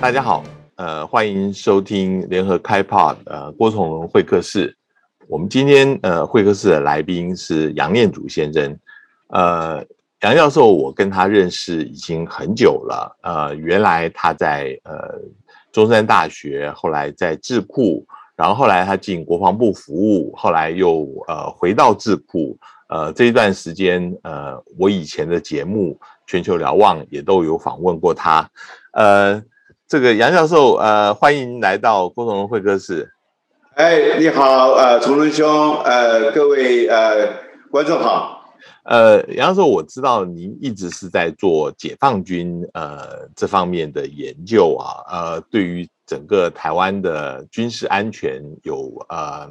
大家好，呃，欢迎收听联合开 Pod，呃，郭崇荣会客室。我们今天呃会客室的来宾是杨念祖先生，呃，杨教授，我跟他认识已经很久了，呃，原来他在呃中山大学，后来在智库，然后后来他进国防部服务，后来又呃回到智库，呃，这一段时间，呃，我以前的节目《全球瞭望》也都有访问过他，呃，这个杨教授，呃，欢迎来到郭崇荣会客室。哎，你好，呃，崇伦兄，呃，各位呃观众好，呃，杨教授，我知道您一直是在做解放军呃这方面的研究啊，呃，对于整个台湾的军事安全有呃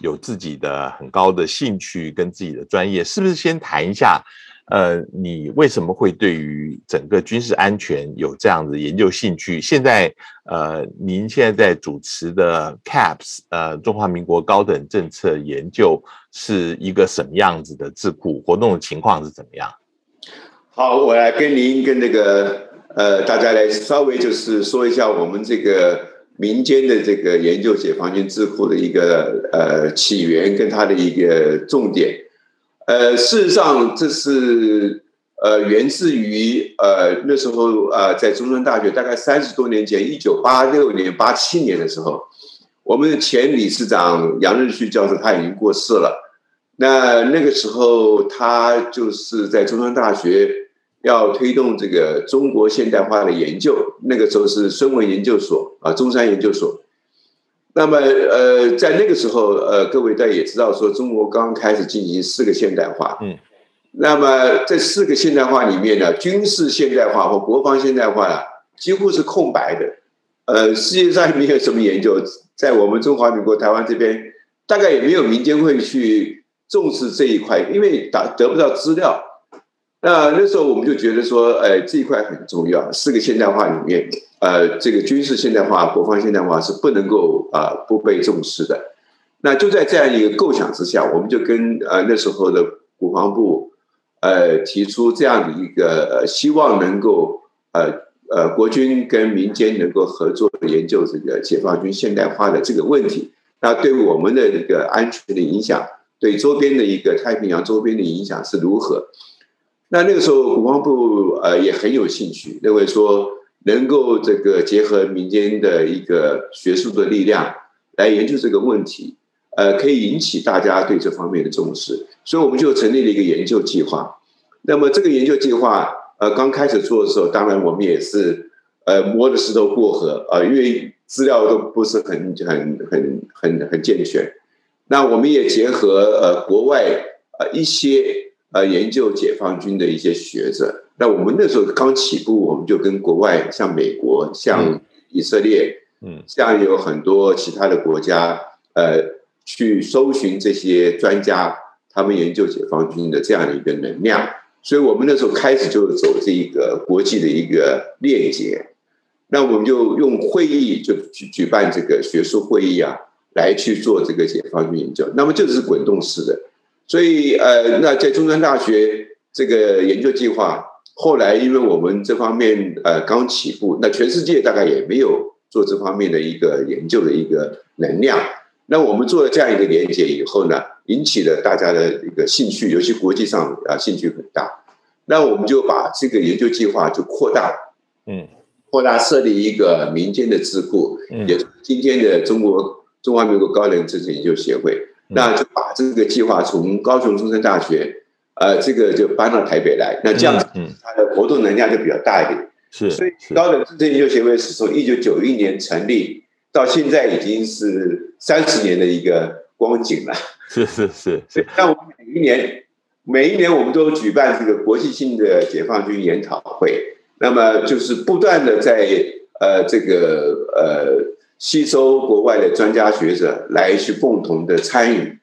有自己的很高的兴趣跟自己的专业，是不是先谈一下？呃，你为什么会对于整个军事安全有这样的研究兴趣？现在，呃，您现在在主持的 CAPS，呃，中华民国高等政策研究是一个什么样子的智库？活动的情况是怎么样？好，我来跟您跟那个呃，大家来稍微就是说一下我们这个民间的这个研究解放军智库的一个呃起源跟它的一个重点。呃，事实上，这是呃源自于呃那时候呃在中山大学，大概三十多年前，一九八六年、八七年的时候，我们的前理事长杨日旭教授他已经过世了。那那个时候，他就是在中山大学要推动这个中国现代化的研究。那个时候是孙文研究所啊，中山研究所。那么，呃，在那个时候，呃，各位大家也知道，说中国刚刚开始进行四个现代化。嗯。那么，这四个现代化里面呢，军事现代化和国防现代化啊，几乎是空白的。呃，世界上没有什么研究，在我们中华民国台湾这边，大概也没有民间会去重视这一块，因为打得不到资料。那那时候我们就觉得说，呃，这一块很重要。四个现代化里面。呃，这个军事现代化、国防现代化是不能够啊不被重视的。那就在这样一个构想之下，我们就跟呃那时候的国防部呃提出这样的一个呃希望能够呃呃国军跟民间能够合作研究这个解放军现代化的这个问题。那对我们的这个安全的影响，对周边的一个太平洋周边的影响是如何？那那个时候国防部呃也很有兴趣，认为说。能够这个结合民间的一个学术的力量来研究这个问题，呃，可以引起大家对这方面的重视，所以我们就成立了一个研究计划。那么这个研究计划，呃，刚开始做的时候，当然我们也是呃摸着石头过河啊，因为资料都不是很很很很很健全。那我们也结合呃国外呃一些呃研究解放军的一些学者。那我们那时候刚起步，我们就跟国外，像美国、像以色列，嗯，像有很多其他的国家，呃，去搜寻这些专家，他们研究解放军的这样的一个能量。所以我们那时候开始就走这一个国际的一个链接。那我们就用会议就去举办这个学术会议啊，来去做这个解放军研究。那么就是滚动式的。所以呃，那在中山大学这个研究计划。后来，因为我们这方面呃刚起步，那全世界大概也没有做这方面的一个研究的一个能量。那我们做了这样一个连接以后呢，引起了大家的一个兴趣，尤其国际上啊兴趣很大。那我们就把这个研究计划就扩大，嗯，扩大设立一个民间的智库，也是今天的中国中华民国高等知识研究协会。那就把这个计划从高雄中山大学。呃，这个就搬到台北来，那这样子，它的活动能量就比较大一点。是，所以高等政治研究协会是从一九九一年成立到现在，已经是三十年的一个光景了。是是是 是。那我们每一年，每一年我们都举办这个国际性的解放军研讨会，那么就是不断的在呃这个呃吸收国外的专家学者来去共同的参与。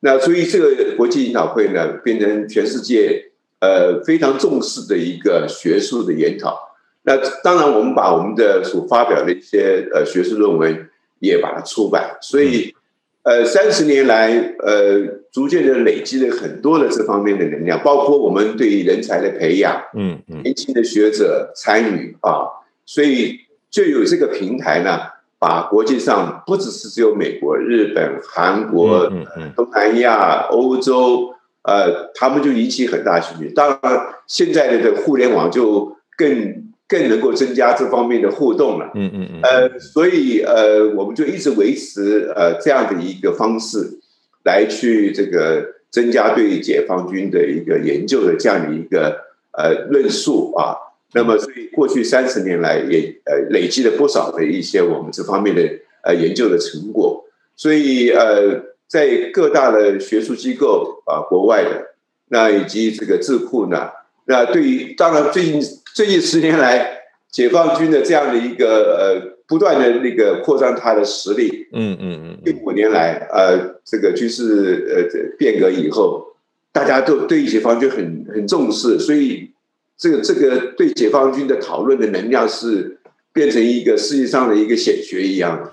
那所以这个国际研讨会呢，变成全世界呃非常重视的一个学术的研讨。那当然，我们把我们的所发表的一些呃学术论文也把它出版。所以，呃，三十年来，呃，逐渐的累积了很多的这方面的能量，包括我们对人才的培养，嗯嗯，年轻的学者参与啊。所以，就有这个平台呢，把国际上不只是只有美国、日本、韩国、东南亚、欧洲，呃，他们就引起很大兴趣。当然，现在的这个互联网就更更能够增加这方面的互动了。嗯嗯嗯。呃，所以呃，我们就一直维持呃这样的一个方式，来去这个增加对解放军的一个研究的这样的一个呃论述啊。那么，所以过去三十年来也呃累积了不少的一些我们这方面的呃研究的成果。所以呃，在各大的学术机构啊，国外的那以及这个智库呢，那对于当然最近最近十年来，解放军的这样的一个呃不断的那个扩张它的实力，嗯嗯嗯，近五年来呃这个军事呃变革以后，大家都对解放军很很重视，所以。这个这个对解放军的讨论的能量是变成一个世界上的一个显学一样，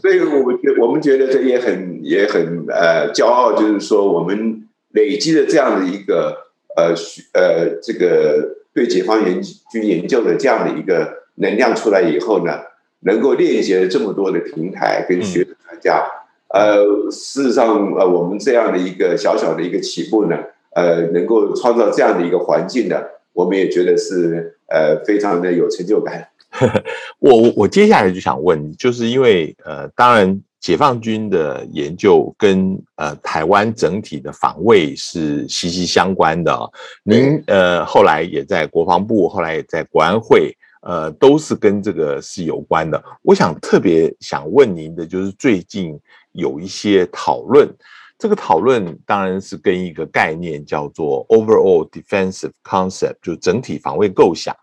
所以我们觉我们觉得这也很也很呃骄傲，就是说我们累积了这样的一个呃呃这个对解放军研究的这样的一个能量出来以后呢，能够链接了这么多的平台跟学者专家，呃，事实上呃我们这样的一个小小的一个起步呢。呃，能够创造这样的一个环境的，我们也觉得是呃非常的有成就感。我我接下来就想问，就是因为呃，当然解放军的研究跟呃台湾整体的防卫是息息相关的。您呃后来也在国防部，后来也在国安会，呃，都是跟这个是有关的。我想特别想问您的，就是最近有一些讨论。这个讨论当然是跟一个概念叫做 overall defensive concept，就整体防卫构想。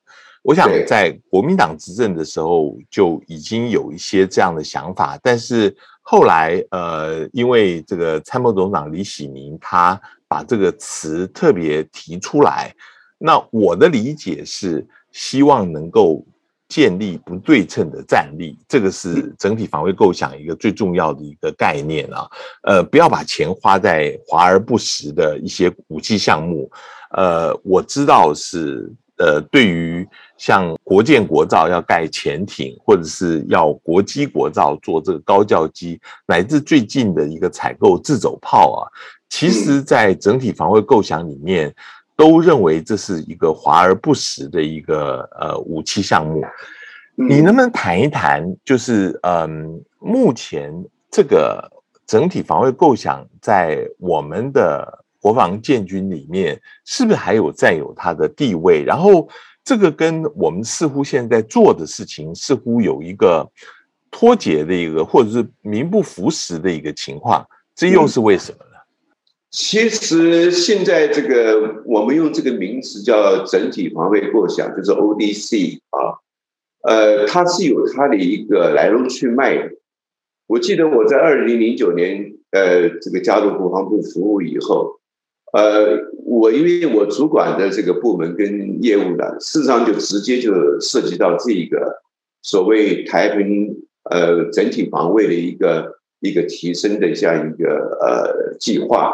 我想在国民党执政的时候就已经有一些这样的想法，但是后来呃，因为这个参谋总长李喜明他把这个词特别提出来，那我的理解是希望能够。建立不对称的战力，这个是整体防卫构想一个最重要的一个概念啊。呃，不要把钱花在华而不实的一些武器项目。呃，我知道是呃，对于像国建国造要盖潜艇，或者是要国机国造做这个高教机，乃至最近的一个采购自走炮啊，其实在整体防卫构想里面。都认为这是一个华而不实的一个呃武器项目，你能不能谈一谈？就是嗯，目前这个整体防卫构想在我们的国防建军里面，是不是还有占有它的地位？然后这个跟我们似乎现在做的事情似乎有一个脱节的一个，或者是名不符实的一个情况，这又是为什么？其实现在这个我们用这个名词叫整体防卫构想，就是 ODC 啊，呃，它是有它的一个来龙去脉的。我记得我在二零零九年呃这个加入国防部服务以后，呃，我因为我主管的这个部门跟业务呢，事实上就直接就涉及到这一个所谓台平呃整体防卫的一个一个提升的这样一个呃计划。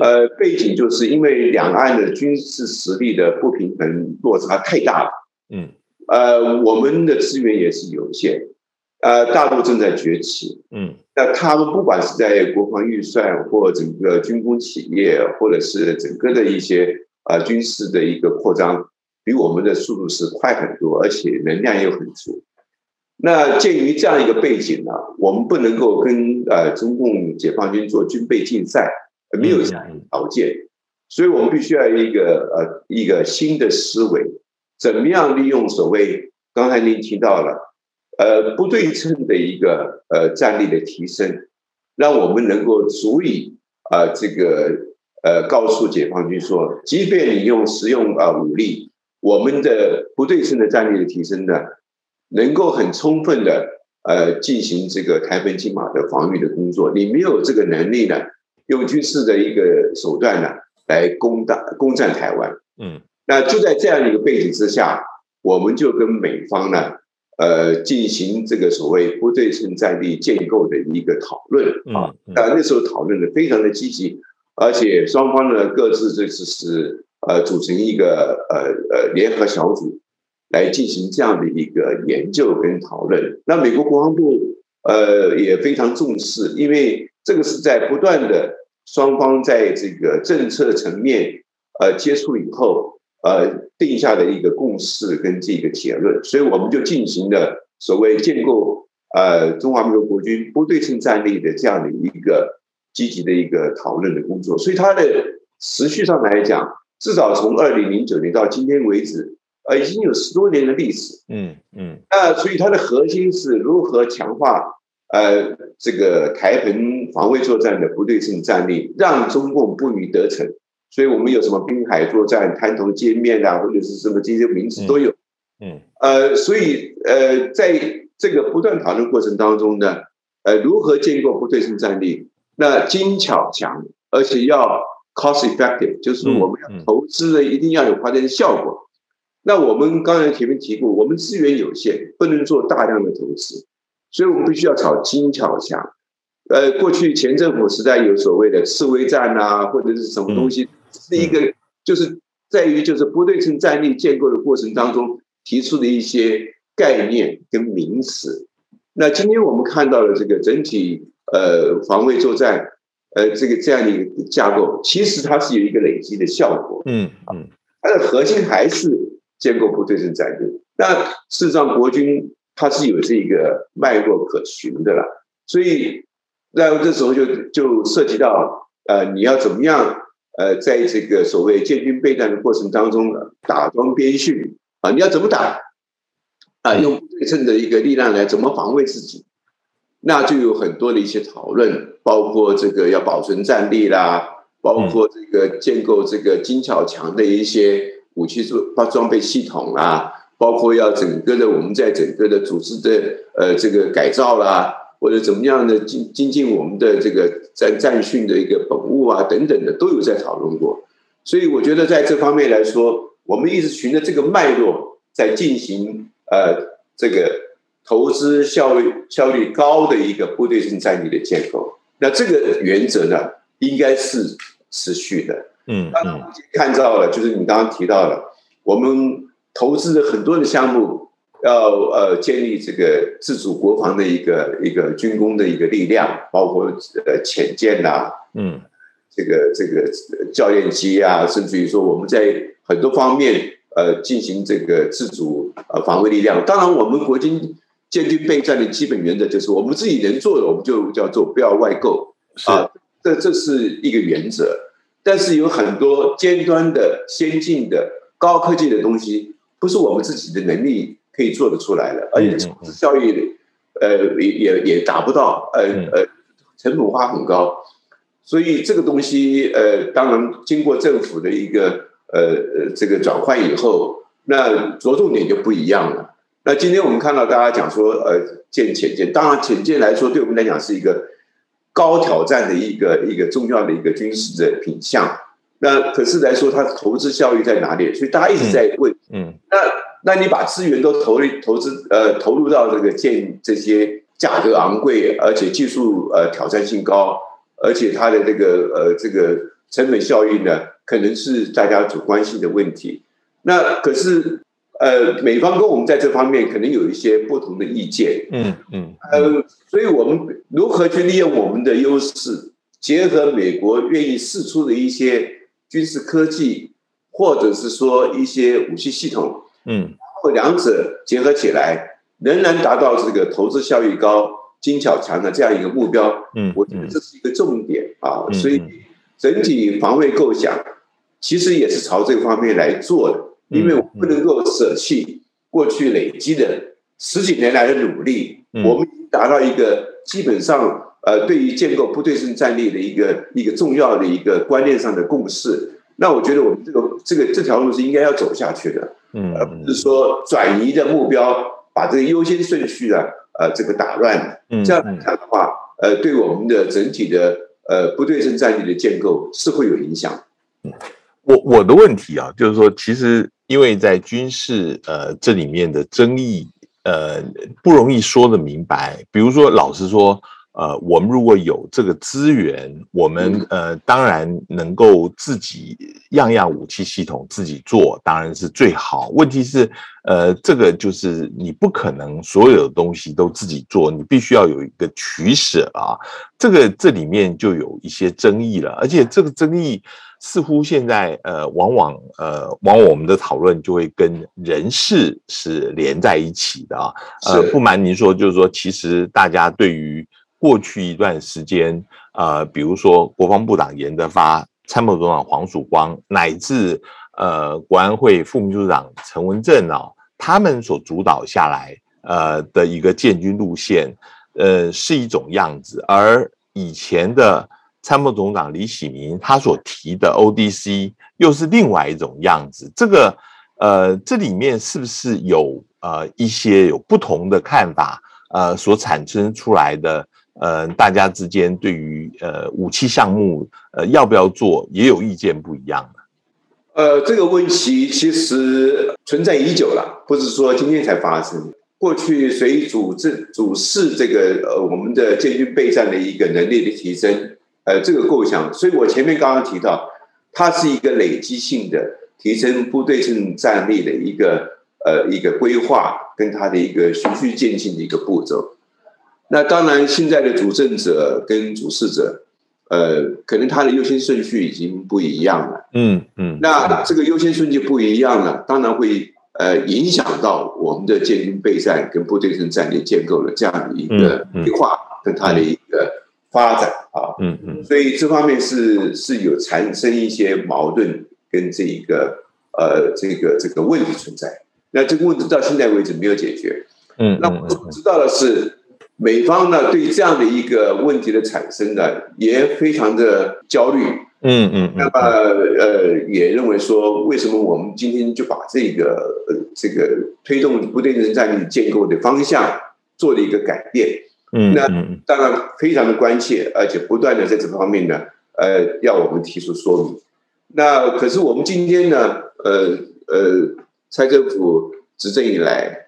呃，背景就是因为两岸的军事实力的不平衡落差太大了，嗯，呃，我们的资源也是有限，呃，大陆正在崛起，嗯，那他们不管是在国防预算或整个军工企业，或者是整个的一些呃军事的一个扩张，比我们的速度是快很多，而且能量又很足。那鉴于这样一个背景呢，我们不能够跟呃中共解放军做军备竞赛。没有这样条件，所以我们必须要一个呃一个新的思维，怎么样利用所谓刚才您提到了呃不对称的一个呃战力的提升，让我们能够足以啊这个呃告诉解放军说，即便你用使用啊武力，我们的不对称的战力的提升呢，能够很充分的呃进行这个台本金马的防御的工作，你没有这个能力呢？用军事的一个手段呢，来攻打攻占台湾。嗯，那就在这样的一个背景之下，我们就跟美方呢，呃，进行这个所谓不对称战力建构的一个讨论啊。当然那时候讨论的非常的积极，而且双方呢各自这次是呃组成一个呃呃联合小组，来进行这样的一个研究跟讨论。那美国国防部呃也非常重视，因为这个是在不断的双方在这个政策层面呃接触以后呃定下的一个共识跟这个结论，所以我们就进行了所谓建构呃中华民国国军不对称战力的这样的一个积极的一个讨论的工作。所以它的持续上来讲，至少从二零零九年到今天为止。呃，已经有十多年的历史，嗯嗯，那所以它的核心是如何强化呃这个台澎防卫作战的不对称战力，让中共不予得逞。所以我们有什么滨海作战、滩头歼灭啊，或者是什么这些名词都有，嗯，呃，所以呃，在这个不断讨论过程当中呢，呃，如何建构不对称战力？那精巧强，而且要 cost effective，就是我们要投资的一定要有发电效果。那我们刚才前面提过，我们资源有限，不能做大量的投资，所以我们必须要炒精巧强。呃，过去前政府时代有所谓的刺猬战啊，或者是什么东西，是一个就是在于就是不对称战力建构的过程当中提出的一些概念跟名词。那今天我们看到了这个整体呃防卫作战呃这个这样的一个架构，其实它是有一个累积的效果。嗯嗯，它的核心还是。建构不对称战略，那事实上国军它是有这个脉络可循的啦，所以那这时候就就涉及到呃你要怎么样呃在这个所谓建军备战的过程当中打桩边训啊你要怎么打？啊用不对称的一个力量来怎么防卫自己，那就有很多的一些讨论，包括这个要保存战力啦，包括这个建构这个精巧强的一些。武器装包装备系统啊，包括要整个的我们在整个的组织的呃这个改造啦，或者怎么样的精精进我们的这个战战训的一个本物啊等等的都有在讨论过。所以我觉得在这方面来说，我们一直循着这个脉络在进行呃这个投资效率效率高的一个部队性战力的建构。那这个原则呢，应该是持续的。嗯，那看到了，就是你刚刚提到了，我们投资的很多的项目，要呃建立这个自主国防的一个一个军工的一个力量，包括呃潜舰呐，嗯，这个这个教练机啊，甚至于说我们在很多方面呃进行这个自主呃防卫力量。当然，我们国军建军备战的基本原则就是，我们自己能做的，我们就叫做不要外购啊，这这是一个原则。但是有很多尖端的、先进的、高科技的东西，不是我们自己的能力可以做得出来的，而且效益，呃，也也也达不到，呃呃，成本花很高，所以这个东西，呃，当然经过政府的一个呃呃这个转换以后，那着重点就不一样了。那今天我们看到大家讲说，呃，建浅舰，当然浅舰来说，对我们来讲是一个。高挑战的一个一个重要的一个军事的品项，那可是来说，它的投资效益在哪里？所以大家一直在问，嗯，那那你把资源都投入投资呃投入到这个建这些价格昂贵，而且技术呃挑战性高，而且它的这个呃这个成本效益呢，可能是大家主关心的问题。那可是。呃，美方跟我们在这方面可能有一些不同的意见，嗯嗯，呃，所以我们如何去利用我们的优势，结合美国愿意试出的一些军事科技，或者是说一些武器系统，嗯，然后两者结合起来，仍然达到这个投资效益高、精巧强的这样一个目标，嗯，我觉得这是一个重点啊，所以整体防卫构想其实也是朝这个方面来做的。因为我不能够舍弃过去累积的十几年来的努力，我们已经达到一个基本上呃，对于建构不对称战力的一个一个重要的一个观念上的共识。那我觉得我们这个这个这条路是应该要走下去的，嗯，而不是说转移的目标，把这个优先顺序啊呃这个打乱。这样来看的话，呃，对我们的整体的呃不对称战力的建构是会有影响。嗯，我我的问题啊，就是说其实。因为在军事呃这里面的争议呃不容易说的明白，比如说老实说，呃，我们如果有这个资源，我们呃当然能够自己样样武器系统自己做，当然是最好。问题是，呃，这个就是你不可能所有的东西都自己做，你必须要有一个取舍啊。这个这里面就有一些争议了，而且这个争议似乎现在呃，往往呃，往往我们的讨论就会跟人事是连在一起的啊。呃，不瞒您说，就是说，其实大家对于过去一段时间，呃，比如说国防部长严德发、参谋总长黄曙光，乃至呃国安会副秘书长陈文正啊，他们所主导下来，呃的一个建军路线，呃是一种样子，而以前的参谋总长李喜明他所提的 ODC 又是另外一种样子。这个呃，这里面是不是有呃一些有不同的看法？呃，所产生出来的。呃，大家之间对于呃武器项目呃要不要做也有意见不一样呃，这个问题其实存在已久了，不是说今天才发生。过去随主政主事这个呃我们的建军备战的一个能力的提升，呃这个构想，所以我前面刚刚提到，它是一个累积性的提升部队性战力的一个呃一个规划，跟它的一个循序渐进的一个步骤。那当然，现在的主政者跟主事者，呃，可能他的优先顺序已经不一样了。嗯嗯。那这个优先顺序不一样了，当然会呃影响到我们的建军备战跟部队性战略建构的这样的一个规划跟它的一个发展啊。嗯嗯。所以这方面是是有产生一些矛盾跟这一个呃这个这个问题存在。那这个问题到现在为止没有解决。嗯。那我知道的是。美方呢，对这样的一个问题的产生呢，也非常的焦虑。嗯嗯。那么呃，也认为说，为什么我们今天就把这个呃这个推动不对称战略建构的方向做了一个改变？嗯。那当然非常的关切，而且不断的在这方面呢，呃，要我们提出说明。那可是我们今天呢，呃呃，蔡政府执政以来。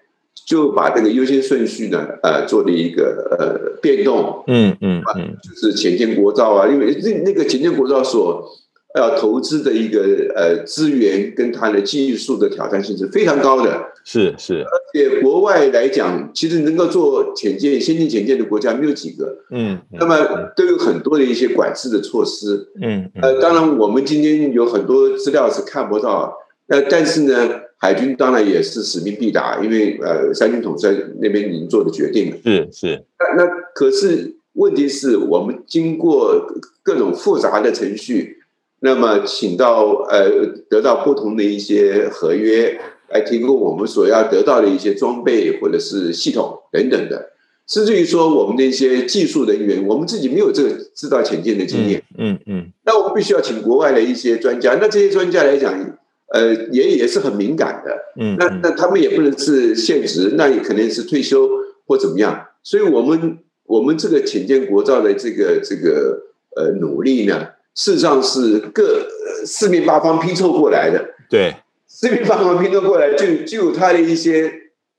就把这个优先顺序呢，呃，做了一个呃变动，嗯嗯嗯，就是浅见国造啊，因为那那个浅见国造所要投资的一个呃资源跟它的技术的挑战性是非常高的，是是，而且国外来讲，其实能够做潜舰先进潜舰的国家没有几个，嗯，那么都有很多的一些管制的措施，嗯，呃，当然我们今天有很多资料是看不到，呃，但是呢。海军当然也是使命必达，因为呃，三军统帅那边已经做的决定了。是是。那那可是问题是我们经过各种复杂的程序，那么请到呃得到不同的一些合约来提供我们所要得到的一些装备或者是系统等等的，甚至于说我们的一些技术人员，我们自己没有这个制造潜舰的经验。嗯嗯。那我们必须要请国外的一些专家。那这些专家来讲。呃，也也是很敏感的，嗯，那那他们也不能是现职，那也可能是退休或怎么样，所以，我们我们这个浅见国造的这个这个呃努力呢，事实上是各四面八方拼凑过来的，对，四面八方拼凑过来，就就有它的一些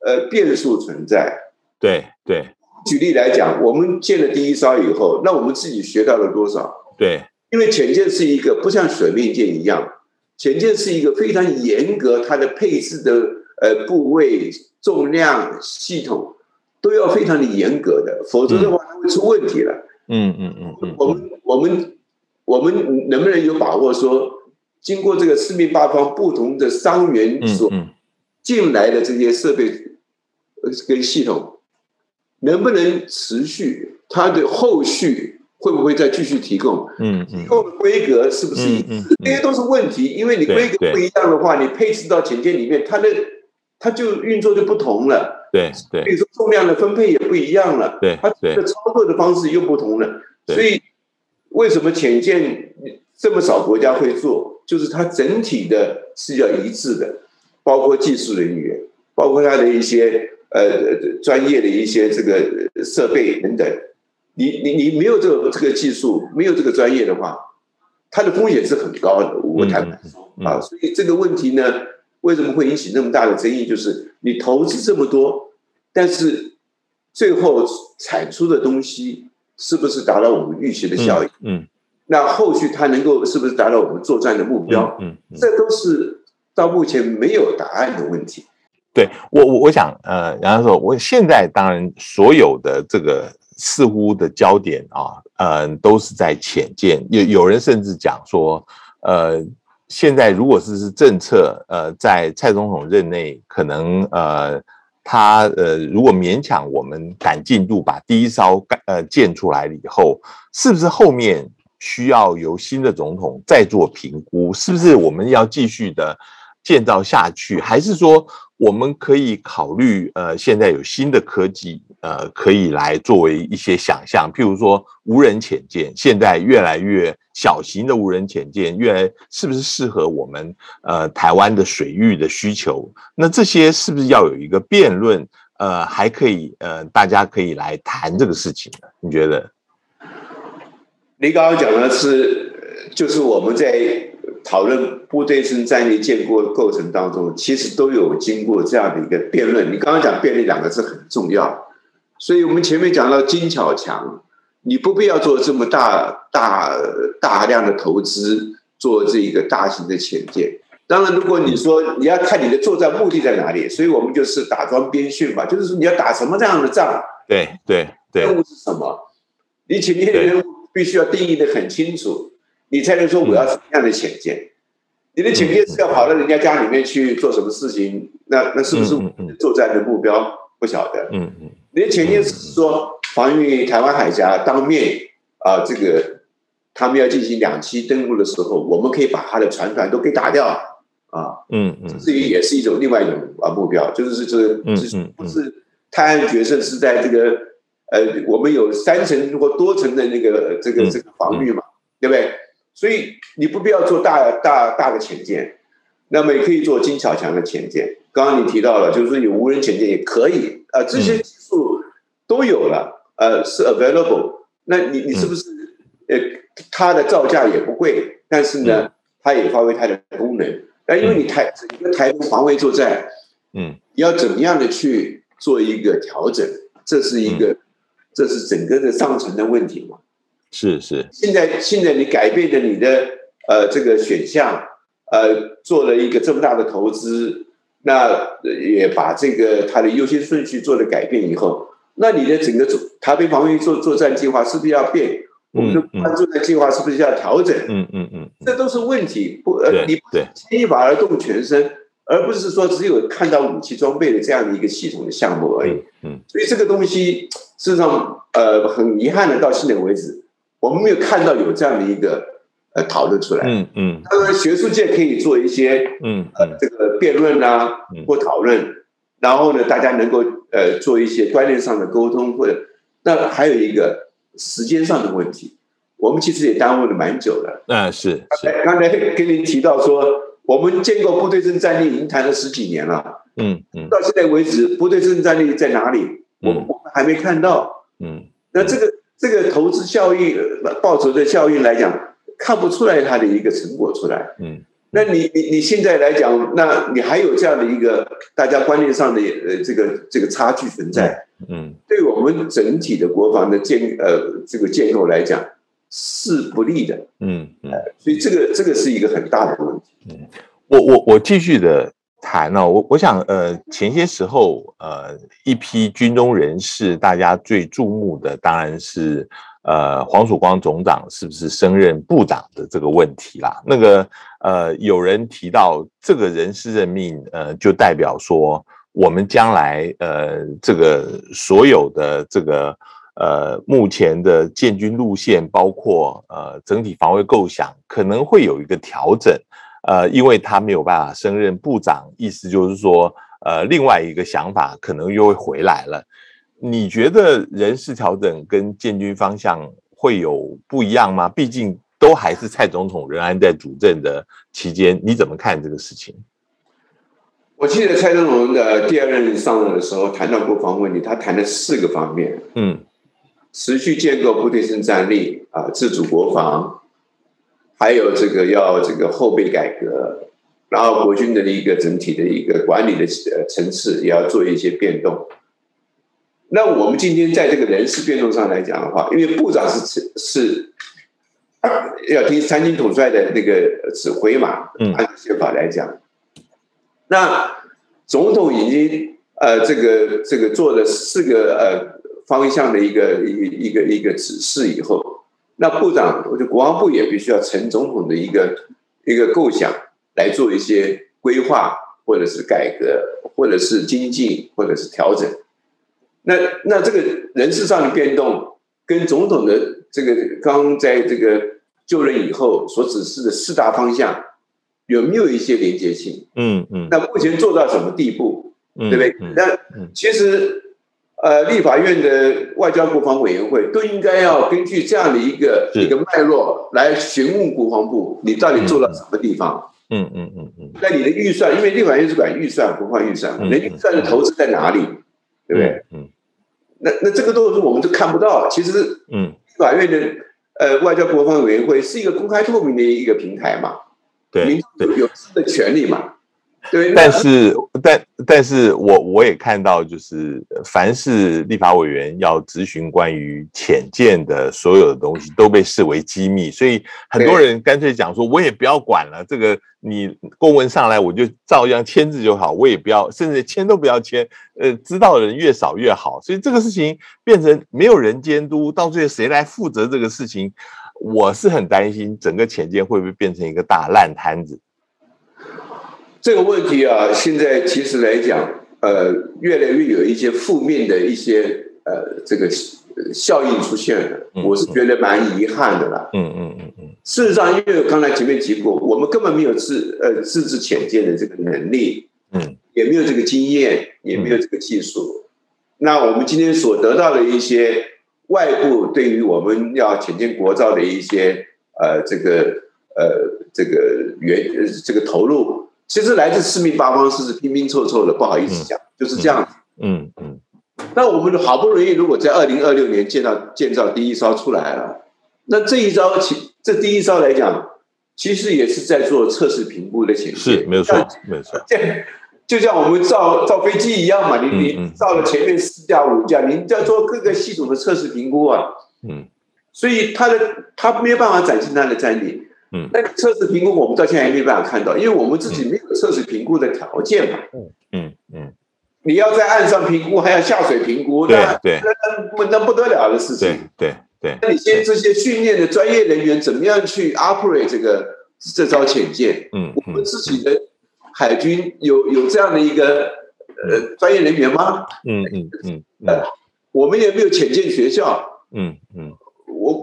呃变数存在，对对。举例来讲，我们建了第一艘以后，那我们自己学到了多少？对，因为潜舰是一个不像水面舰一样。潜舰是一个非常严格，它的配置的呃部位、重量、系统都要非常的严格的，否则的话它会出问题了。嗯嗯嗯嗯。我们我们我们能不能有把握说，经过这个四面八方不同的伤员所进来的这些设备跟系统，能不能持续它的后续？会不会再继续提供？嗯，提供的规格是不是一致？这些都是问题，因为你规格不一样的话，你配置到潜舰里面，它的它就运作就不同了。对对，比如说重量的分配也不一样了。对，它的操作的方式又不同了。所以为什么潜舰这么少国家会做？就是它整体的是要一致的，包括技术人员，包括它的一些呃专业的一些这个设备等等。你你你没有这个这个技术，没有这个专业的话，它的风险是很高的。我坦白说啊，所以这个问题呢，为什么会引起那么大的争议？就是你投资这么多，但是最后产出的东西是不是达到我们预期的效益？嗯，那后续它能够是不是达到我们作战的目标？嗯，这都是到目前没有答案的问题。对我，我我想，呃，然后说，我现在当然所有的这个似乎的焦点啊，呃，都是在浅见。有有人甚至讲说，呃，现在如果是是政策，呃，在蔡总统任内，可能呃，他呃，如果勉强我们赶进度，把第一艘呃建出来了以后，是不是后面需要由新的总统再做评估？是不是我们要继续的建造下去，还是说？我们可以考虑，呃，现在有新的科技，呃，可以来作为一些想象，譬如说无人潜舰，现在越来越小型的无人潜舰，越来是不是适合我们呃台湾的水域的需求？那这些是不是要有一个辩论？呃，还可以，呃，大家可以来谈这个事情呢？你觉得？你刚刚讲的是，就是我们在。讨论部队生战略建构过程当中，其实都有经过这样的一个辩论。你刚刚讲“辩论”两个字很重要，所以我们前面讲到精巧强，你不必要做这么大大大量的投资做这一个大型的潜舰。当然，如果你说你要看你的作战目的在哪里，所以我们就是打桩边训嘛，就是说你要打什么这样的仗？对对对，任务是什么？你潜舰的任务必须要定义的很清楚。你才能说我要什么样的潜舰？你的潜舰是要跑到人家家里面去做什么事情？那那是不是作战的目标？不晓得。嗯嗯。你的潜舰是说防御台湾海峡，当面啊，这个他们要进行两栖登陆的时候，我们可以把他的船团都给打掉啊。嗯嗯。这也是一种另外一种啊目标，就是这个不是泰安决胜是在这个呃，我们有三层或多层的那个这个这个防御嘛，对不对？所以你不必要做大大大的潜舰，那么也可以做精巧强的潜舰。刚刚你提到了，就是说有无人潜舰也可以，呃，这些技术都有了，呃，是 available。那你你是不是呃，它的造价也不贵，但是呢，它也发挥它的功能。那因为你台整个台湾防卫作战，嗯，你要怎么样的去做一个调整？这是一个，这是整个的上层的问题嘛？是是，现在现在你改变了你的呃这个选项，呃做了一个这么大的投资，那也把这个它的优先顺序做了改变以后，那你的整个做台北防御作作战计划是不是要变？我们的关注的计划是不是要调整？嗯嗯嗯，这都是问题。不呃，你牵一发而动全身，而不是说只有看到武器装备的这样的一个系统的项目而已。嗯，所以这个东西事实上呃很遗憾的，到现在为止。我们没有看到有这样的一个呃讨论出来，嗯嗯，当然学术界可以做一些嗯呃这个辩论啊或讨论，然后呢大家能够呃做一些观念上的沟通，或者那还有一个时间上的问题，我们其实也耽误了蛮久的。嗯，是是。刚才跟您提到说，我们建构部队政战力已经谈了十几年了，嗯嗯，到现在为止，部队政战力在哪里？我们我们还没看到，嗯，那这个。这个投资效益、报酬的效益来讲，看不出来它的一个成果出来。嗯，那你你你现在来讲，那你还有这样的一个大家观念上的呃这个这个差距存在。嗯，对我们整体的国防的建呃这个建构来讲是不利的。嗯嗯，所以这个这个是一个很大的问题。嗯，我我我继续的。谈呢，我我想，呃，前些时候，呃，一批军中人士，大家最注目的当然是，呃，黄曙光总长是不是升任部长的这个问题啦。那个，呃，有人提到这个人事任命，呃，就代表说，我们将来，呃，这个所有的这个，呃，目前的建军路线，包括呃，整体防卫构想，可能会有一个调整。呃，因为他没有办法升任部长，意思就是说，呃，另外一个想法可能又会回来了。你觉得人事调整跟建军方向会有不一样吗？毕竟都还是蔡总统仍然在主政的期间，你怎么看这个事情？我记得蔡总统的第二任上任的时候谈到国防问题，他谈了四个方面，嗯，持续建构部队生战力啊，自主国防。还有这个要这个后备改革，然后国军的一个整体的一个管理的呃层次也要做一些变动。那我们今天在这个人事变动上来讲的话，因为部长是是要听三军统帅的那个指挥嘛，按宪法来讲，那总统已经呃这个这个做了四个呃方向的一个一一个一个指示以后，那部长我觉得国防部也必须要承总统的一个一个构想来做一些规划，或者是改革，或者是精进，或者是调整。那那这个人事上的变动，跟总统的这个刚在这个就任以后所指示的四大方向，有没有一些连接性？嗯嗯。那目前做到什么地步？嗯对不对？那其实呃，立法院的外交国防委员会都应该要根据这样的一个一个脉络来询问国防部，你到底做到什么地方？嗯嗯嗯嗯。那你的预算，因为立法院是管预算、国防预算，你预算的投资在哪里？对不对？嗯。那那这个都是我们都看不到。其实，嗯，法院的呃外交国防委员会是一个公开透明的一个平台嘛，对，民众有自的权利嘛。对，但是但但是我我也看到，就是凡是立法委员要咨询关于浅见的所有的东西，都被视为机密，所以很多人干脆讲说，我也不要管了，这个你公文上来，我就照样签字就好，我也不要，甚至签都不要签。呃，知道的人越少越好，所以这个事情变成没有人监督，到最后谁来负责这个事情？我是很担心，整个浅见会不会变成一个大烂摊子。这个问题啊，现在其实来讲，呃，越来越有一些负面的一些呃这个效应出现了，我是觉得蛮遗憾的啦。嗯嗯嗯嗯。事实上，因为刚才前面提过，我们根本没有自呃自制浅见的这个能力，嗯，也没有这个经验，也没有这个技术。那我们今天所得到的一些外部对于我们要浅见国造的一些呃这个呃这个原这个投入。其实来自四面八方，是是拼拼凑凑的，不好意思讲，就是这样子。嗯嗯。那我们好不容易，如果在二零二六年建造建造第一艘出来了，那这一招其这第一招来讲，其实也是在做测试评估的前提。是，没有错，没有错。就像我们造造飞机一样嘛，你你造了前面四架五架，你在做各个系统的测试评估啊。嗯。所以它的它没有办法展现它的战力。嗯，那测试评估我们到现在还没办法看到，因为我们自己没有测试评估的条件嘛。嗯嗯嗯，你要在岸上评估，还要下水评估，那那那那不得了的事情。对对。那你先这些训练的专业人员怎么样去 operate 这个这招潜舰？嗯，我们自己的海军有有这样的一个呃专业人员吗？嗯嗯嗯。呃，我们也没有潜舰学校。嗯嗯。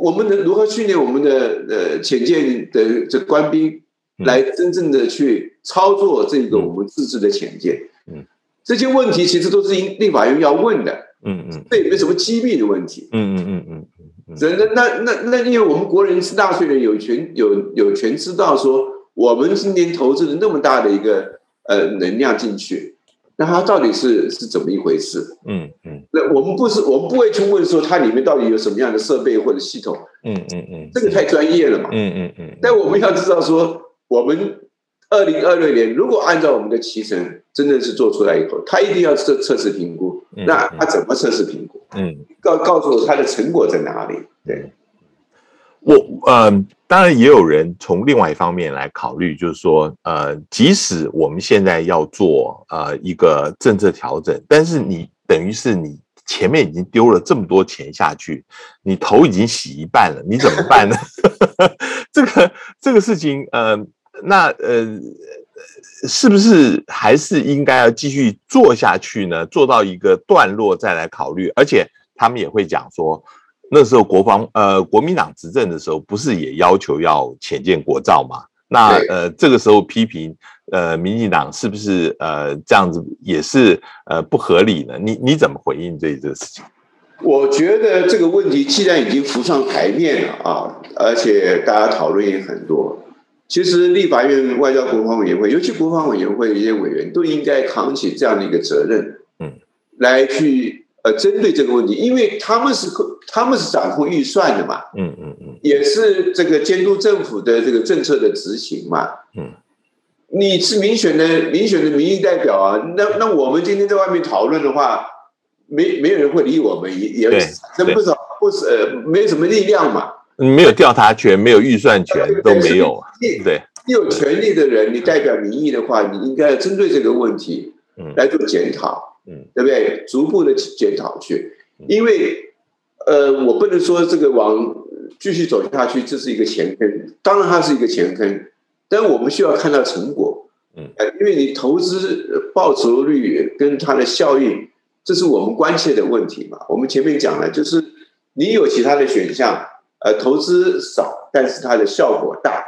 我我们能如何训练我们的呃潜舰的这官兵，来真正的去操作这个我们自制的潜舰？嗯，这些问题其实都是应立法院要问的。嗯嗯，这也没什么机密的问题。嗯嗯嗯嗯嗯。那那那那，因为我们国人是纳税人，有权有有权知道说，我们今年投资了那么大的一个呃能量进去。那它到底是是怎么一回事？嗯嗯，那我们不是我们不会去问说它里面到底有什么样的设备或者系统？嗯嗯嗯，这个太专业了嘛。嗯嗯嗯。但我们要知道说，我们二零二六年如果按照我们的脐橙真的是做出来以后，它一定要测测试评估。那它怎么测试评估？嗯，告告诉我它的成果在哪里？对。我嗯，当然也有人从另外一方面来考虑，就是说，呃，即使我们现在要做呃一个政策调整，但是你等于是你前面已经丢了这么多钱下去，你头已经洗一半了，你怎么办呢？这个这个事情，呃，那呃，是不是还是应该要继续做下去呢？做到一个段落再来考虑，而且他们也会讲说。那时候国防呃国民党执政的时候，不是也要求要浅见国造嘛？那呃这个时候批评呃民进党是不是呃这样子也是呃不合理呢？你你怎么回应这这个事情？我觉得这个问题既然已经浮上台面了啊，而且大家讨论也很多，其实立法院外交国防委员会，尤其国防委员会的一些委员都应该扛起这样的一个责任，嗯，来去。呃，针对这个问题，因为他们是他们是掌控预算的嘛，嗯嗯嗯，也是这个监督政府的这个政策的执行嘛，嗯，你是民选的民选的民意代表啊，那那我们今天在外面讨论的话，没没有人会理我们，也也对这不少不是呃没有什么力量嘛。没有调查权，没有预算权都没有。你对，你有权利的人，你代表民意的话，你应该要针对这个问题嗯。来做检讨，嗯。对不对？逐步的检讨去。嗯，因为呃，我不能说这个往继续走下去，这是一个前坑，当然它是一个前坑，但我们需要看到成果，嗯。呃，因为你投资呃报酬率跟它的效应，这是我们关切的问题嘛。我们前面讲了，就是你有其他的选项，呃，投资少，但是它的效果大，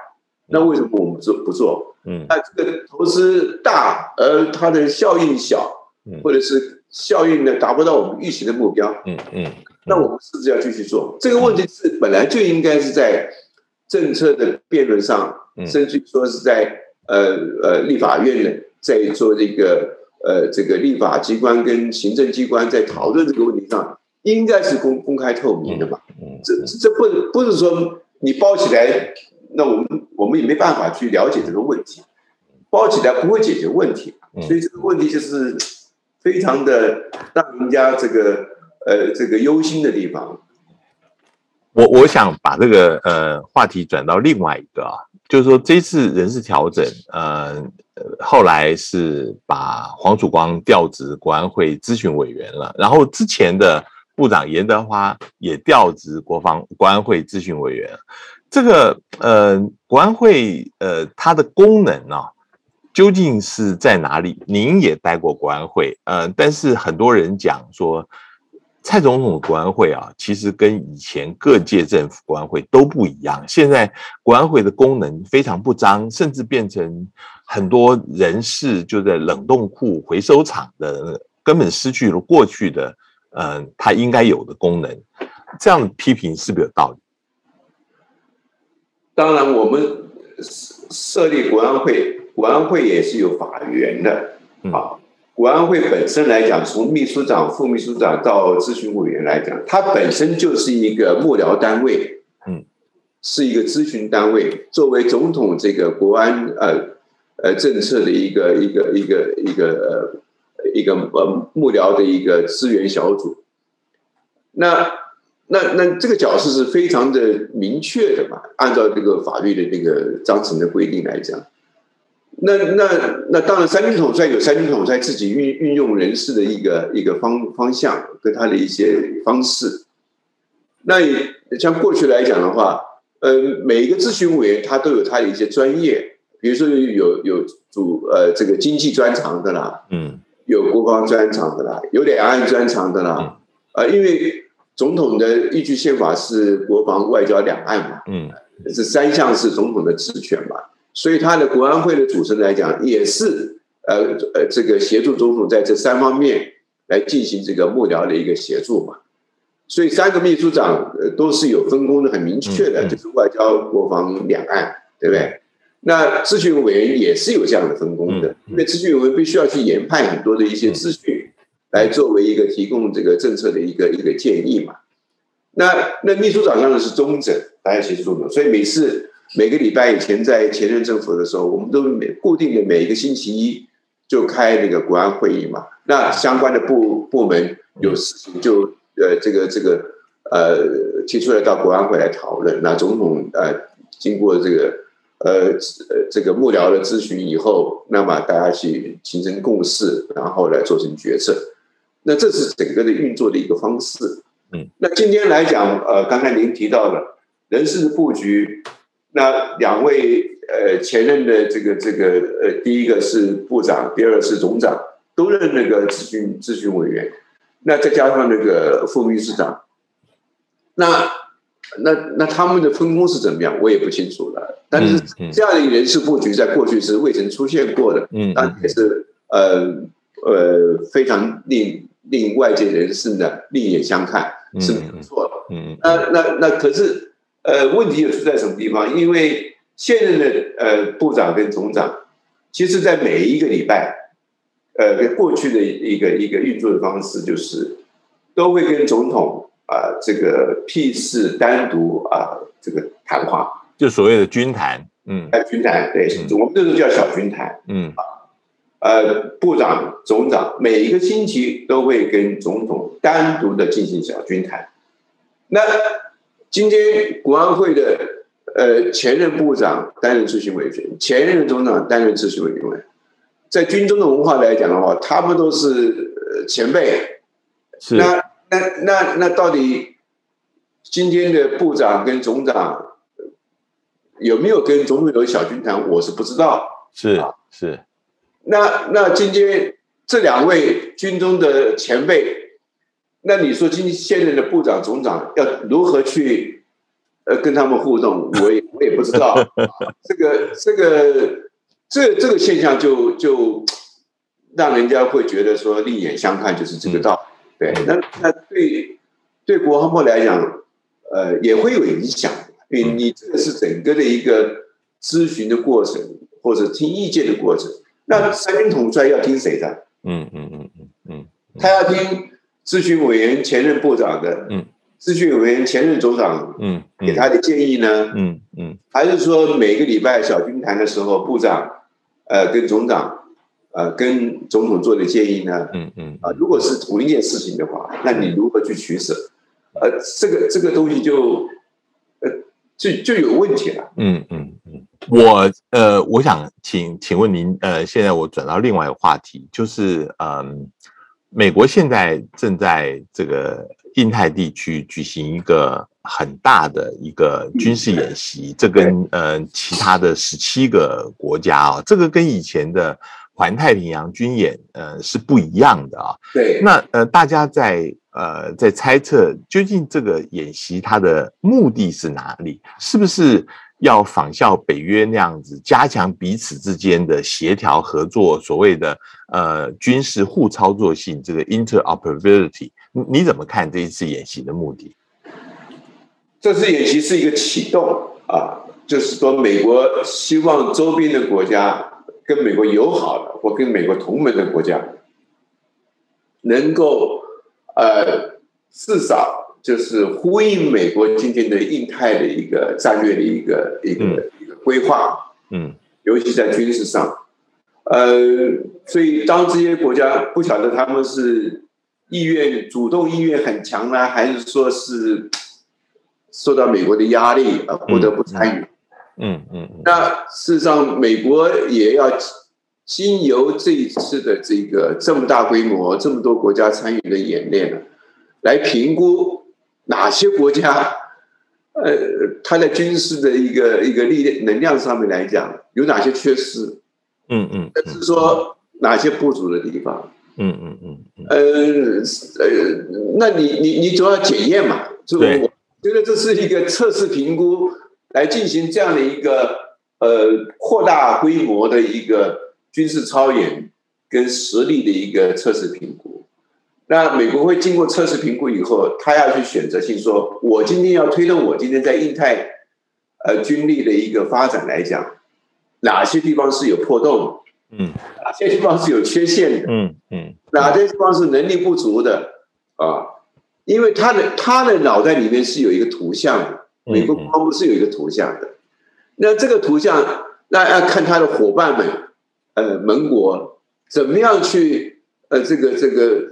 那为什么我们做不做？嗯。那这个投资大，而它的效应小嗯，或者是效应呢达不到我们预期的目标，嗯嗯，那我们是不是要继续做？这个问题是本来就应该是在政策的辩论上，嗯。甚至于说是在呃呃立法院呢，在做这个呃这个立法机关跟行政机关在讨论这个问题上，应该是公公开透明的嘛。嗯这这不不是说你包起来，那我们我们也没办法去了解这个问题，包起来不会解决问题，嗯所以这个问题就是非常的让人家这个呃这个忧心的地方。我我想把这个呃话题转到另外一个啊，就是说这次人事调整，呃，呃后来是把黄曙光调职国安会咨询委员了，然后之前的部长严德花也调职国防国安会咨询委员。这个呃国安会呃它的功能啊，究竟是在哪里？您也待过国安会，呃，但是很多人讲说。蔡总统的国安会啊，其实跟以前各界政府国安会都不一样。现在国安会的功能非常不彰，甚至变成很多人事就在冷冻库、回收厂的，根本失去了过去的呃它应该有的功能。这样的批评是不是有道理？当然，我们设立国安会，国安会也是有法源的嗯啊。国安会本身来讲，从秘书长、副秘书长到咨询委员来讲，它本身就是一个幕僚单位，嗯，是一个咨询单位，作为总统这个国安呃呃政策的一个一个一个一个呃一个呃幕僚的一个资源小组。那那那这个角色是非常的明确的嘛，按照这个法律的这个章程的规定来讲。那那那当然，三军统帅有三军统帅自己运运用人事的一个一个方方向跟他的一些方式。那像过去来讲的话，呃，每一个咨询委员他都有他的一些专业，比如说有有主呃这个经济专长的啦，嗯有国防专长的啦，有两岸专长的啦，呃，因为总统的依据宪法是国防、外交、两岸嘛，嗯这三项是总统的职权嘛，所以他的国安会的组成来讲，也是呃呃这个协助总统在这三方面来进行这个幕僚的一个协助嘛。所以三个秘书长呃都是有分工的，很明确的，就是外交、国防、两岸，对不对？那咨询委员也是有这样的分工的因为咨询委员必须要去研判很多的一些资讯，来作为一个提供这个政策的一个一个建议嘛。那那秘书长当然是中整，大家一起做的，所以每次每个礼拜以前在前任政府的时候，我们都每固定的每一个星期一就开那个国安会议嘛。那相关的部部门有事情就呃这个这个呃提出来到国安会来讨论。那总统呃经过这个呃呃这个幕僚的咨询以后，那么大家去形成共识，然后来做成决策。那这是整个的运作的一个方式。嗯，那今天来讲，呃，刚才您提到了人事的布局，那两位呃前任的这个这个呃，第一个是部长，第二个是总长，都任那个咨询咨询委员，那再加上那个副秘书长，那那那他们的分工是怎么样，我也不清楚了。但是这样的人事布局在过去是未曾出现过的，嗯那也是呃呃非常令令外界人士呢另眼相看，是没有错的。嗯那那那可是呃问题又出在什么地方？因为现任的呃部长跟总长，其实在每一个礼拜，呃跟过去的一个一个运作的方式就是都会跟总统啊、这个屁事单独啊、这个谈话，就所谓的军谈，嗯呃军谈对，嗯我们那时候叫小军谈。嗯呃，部长、总长每一个星期都会跟总统单独的进行小军谈。那今天国安会的呃前任部长担任咨询委员，前任总长担任咨询委员，在军中的文化来讲的话，他们都是前辈。是。那那那那到底今天的部长跟总长有没有跟总统有小军谈？我是不知道。是是。那那今天这两位军中的前辈，那你说今天现任的部长、总长要如何去呃跟他们互动？我也我也不知道。这个这个这这个现象就就让人家会觉得说另眼相看，就是这个道理。对，那那对对国防部来讲，呃，也会有影响。因为你这个是整个的一个咨询的过程，或者听意见的过程。那三军统帅要听谁的？嗯嗯嗯嗯嗯，他要听咨询委员前任部长的，嗯，咨询委员前任总长，嗯，给他的建议呢？嗯嗯，还是说每个礼拜小军谈的时候，部长呃跟总长呃跟总统做的建议呢？嗯嗯，啊，如果是同一件事情的话，那你如何去取舍？呃，这个这个东西就呃就就有问题了。嗯嗯嗯。我呃，我想请请问您，呃，现在我转到另外一个话题，就是嗯，美国现在正在这个印太地区举行一个很大的一个军事演习，这跟呃其他的十七个国家啊，这个跟以前的环太平洋军演呃是不一样的啊。对，那呃，大家在呃在猜测，究竟这个演习它的目的是哪里？是不是？要仿效北约那样子，加强彼此之间的协调合作，所谓的呃军事互操作性，这个 interoperability，你怎么看这一次演习的目的？这次演习是一个启动啊，就是说美国希望周边的国家跟美国友好的或跟美国同盟的国家，能够呃至少。就是呼应美国今天的印太的一个战略的一个一个一个规划，嗯，尤其在军事上，呃，所以当这些国家不晓得他们是意愿主动意愿很强呢，还是说是受到美国的压力而不得不参与，嗯嗯，那事实上美国也要经由这一次的这个这么大规模、这么多国家参与的演练呢，来评估。哪些国家，呃，它在军事的一个一个力量能量上面来讲，有哪些缺失？嗯嗯，是说哪些不足的地方？嗯嗯嗯呃呃，那你你你总要检验嘛？是我觉得这是一个测试评估，来进行这样的一个呃扩大规模的一个军事操演跟实力的一个测试评估。那美国会经过测试评估以后，他要去选择性说，我今天要推动我今天在印太，呃，军力的一个发展来讲，哪些地方是有破洞，嗯，哪些地方是有缺陷的，嗯嗯，哪些地方是能力不足的？啊？因为他的他的脑袋里面是有一个图像的，美国国防部是有一个图像的，那这个图像，那要看他的伙伴们，呃，盟国怎么样去，呃，这个这个。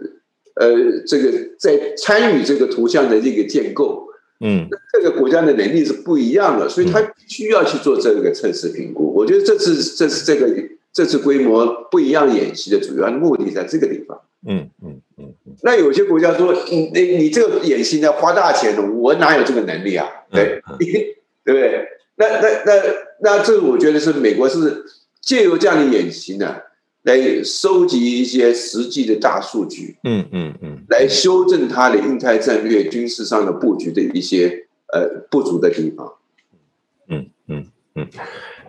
呃，这个在参与这个图像的这个建构，嗯，这个国家的能力是不一样的，所以他需要去做这个测试评估。我觉得这次这次这个这次规模不一样演习的主要目的在这个地方。嗯嗯嗯。那有些国家说，你你你这个演习呢花大钱的，我哪有这个能力啊？对，对不对？那那那那这个我觉得是美国是借由这样的演习呢。来收集一些实际的大数据，嗯嗯嗯，来修正它的印太战略军事上的布局的一些呃不足的地方，嗯嗯嗯，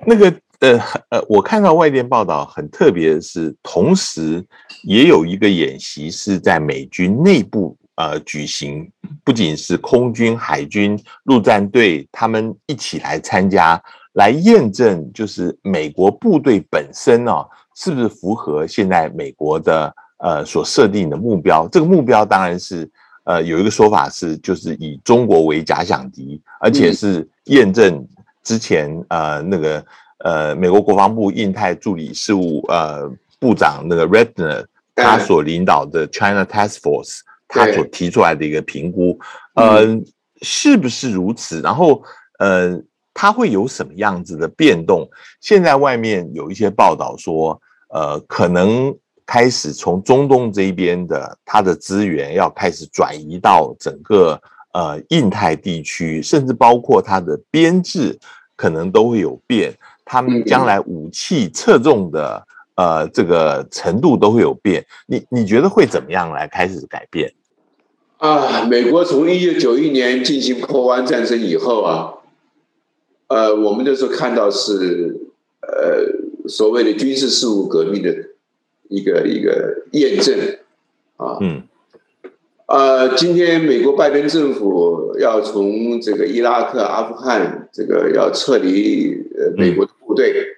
那个呃呃，我看到外电报道很特别的是，同时也有一个演习是在美军内部呃举行，不仅是空军、海军、陆战队他们一起来参加，来验证就是美国部队本身哦。是不是符合现在美国的呃所设定的目标？这个目标当然是呃有一个说法是，就是以中国为假想敌，而且是验证之前呃那个呃美国国防部印太助理事务呃部长那个 Redner 他所领导的 China Task Force，他所提出来的一个评估，呃，是不是如此？然后，呃，它会有什么样子的变动？现在外面有一些报道说，呃，可能开始从中东这一边的它的资源要开始转移到整个呃印太地区，甚至包括它的编制可能都会有变，他们将来武器侧重的。呃，这个程度都会有变，你你觉得会怎么样来开始改变？啊，美国从一九九一年进行破湾战争以后啊，呃，我们那时候看到是呃所谓的军事事务革命的一个一个验证啊，嗯，呃，今天美国拜登政府要从这个伊拉克、阿富汗这个要撤离呃美国的部队。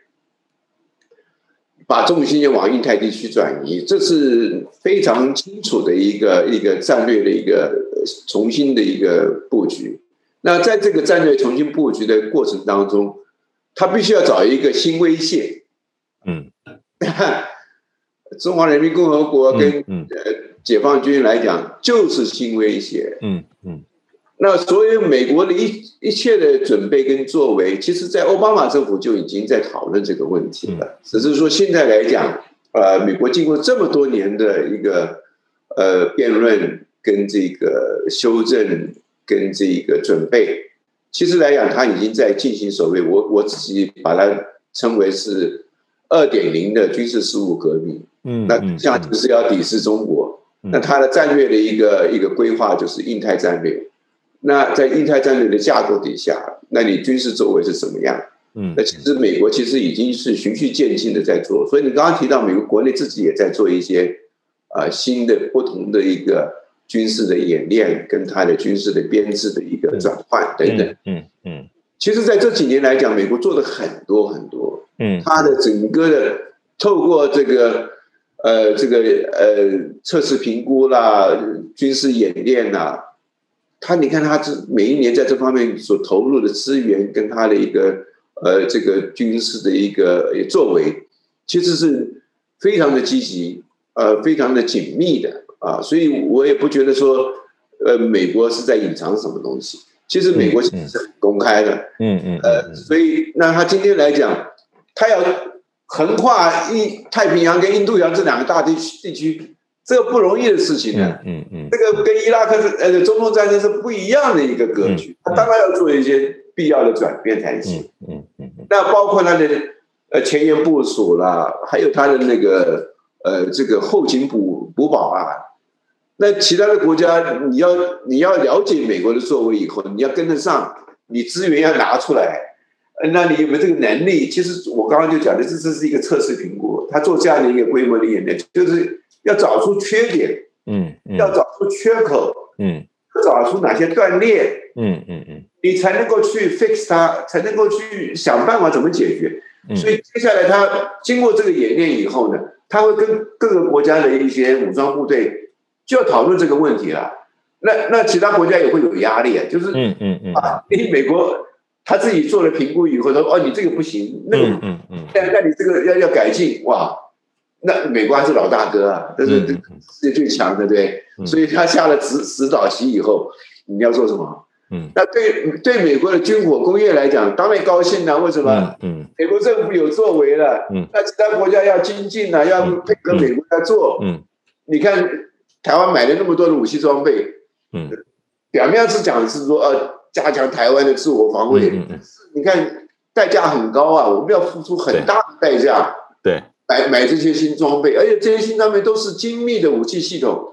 把重心往印太地区转移，这是非常清楚的一个一个战略的一个重新的一个布局。那在这个战略重新布局的过程当中，他必须要找一个新威胁。嗯，中华人民共和国跟呃解放军来讲，就是新威胁。嗯嗯。那所以美国的一一切的准备跟作为，其实，在奥巴马政府就已经在讨论这个问题了。只是说现在来讲，呃，美国经过这么多年的一个呃辩论跟这个修正跟这个准备，其实来讲，他已经在进行所谓我我自己把它称为是二点零的军事事务革命。嗯，那这样就是要抵制中国。那他的战略的一个一个规划就是印太战略。那在印太战略的架构底下，那你军事作为是怎么样？嗯，那其实美国其实已经是循序渐进的在做。所以你刚刚提到美国国内自己也在做一些啊新的不同的一个军事的演练，跟它的军事的编制的一个转换等等。嗯嗯，其实在这几年来讲，美国做的很多很多。嗯，它的整个的透过这个呃这个呃测试评估啦，军事演练啦。他，你看，他这每一年在这方面所投入的资源，跟他的一个呃这个军事的一个作为，其实是非常的积极，呃，非常的紧密的啊。所以我也不觉得说，呃，美国是在隐藏什么东西。其实美国其实是很公开的，嗯嗯，呃，所以那他今天来讲，他要横跨印太平洋跟印度洋这两个大地区地区。这个不容易的事情呢，嗯嗯，这个跟伊拉克是呃中东战争是不一样的一个格局，他当然要做一些必要的转变才行，嗯嗯，那包括他的呃前沿部署啦，还有他的那个呃这个后勤补补保啊，那其他的国家你要你要了解美国的作为以后，你要跟得上，你资源要拿出来，那你有没有这个能力？其实我刚刚就讲的，这这是一个测试评估，他做这样的一个规模的演练，就是。要找出缺点，嗯，要找出缺口，嗯，找出哪些断裂，嗯嗯嗯，你才能够去 fix 它，才能够去想办法怎么解决。所以接下来他经过这个演练以后呢，他会跟各个国家的一些武装部队就要讨论这个问题了。那那其他国家也会有压力啊，就是嗯嗯嗯啊，因为美国他自己做了评估以后说哦，你这个不行，那个嗯嗯，那那你这个要要改进哇。那美国还是老大哥啊，这是世界最强的，对所以他下了指指导棋以后，你要做什么？嗯，那对对美国的军火工业来讲，当然高兴了。为什么？嗯，美国政府有作为了。嗯，那其他国家要精进了，要配合美国来做。嗯，你看台湾买了那么多的武器装备，嗯，表面是讲是说呃加强台湾的自我防卫，嗯嗯你看代价很高啊，我们要付出很大的代价。对。买买这些新装备，而且这些新装备都是精密的武器系统，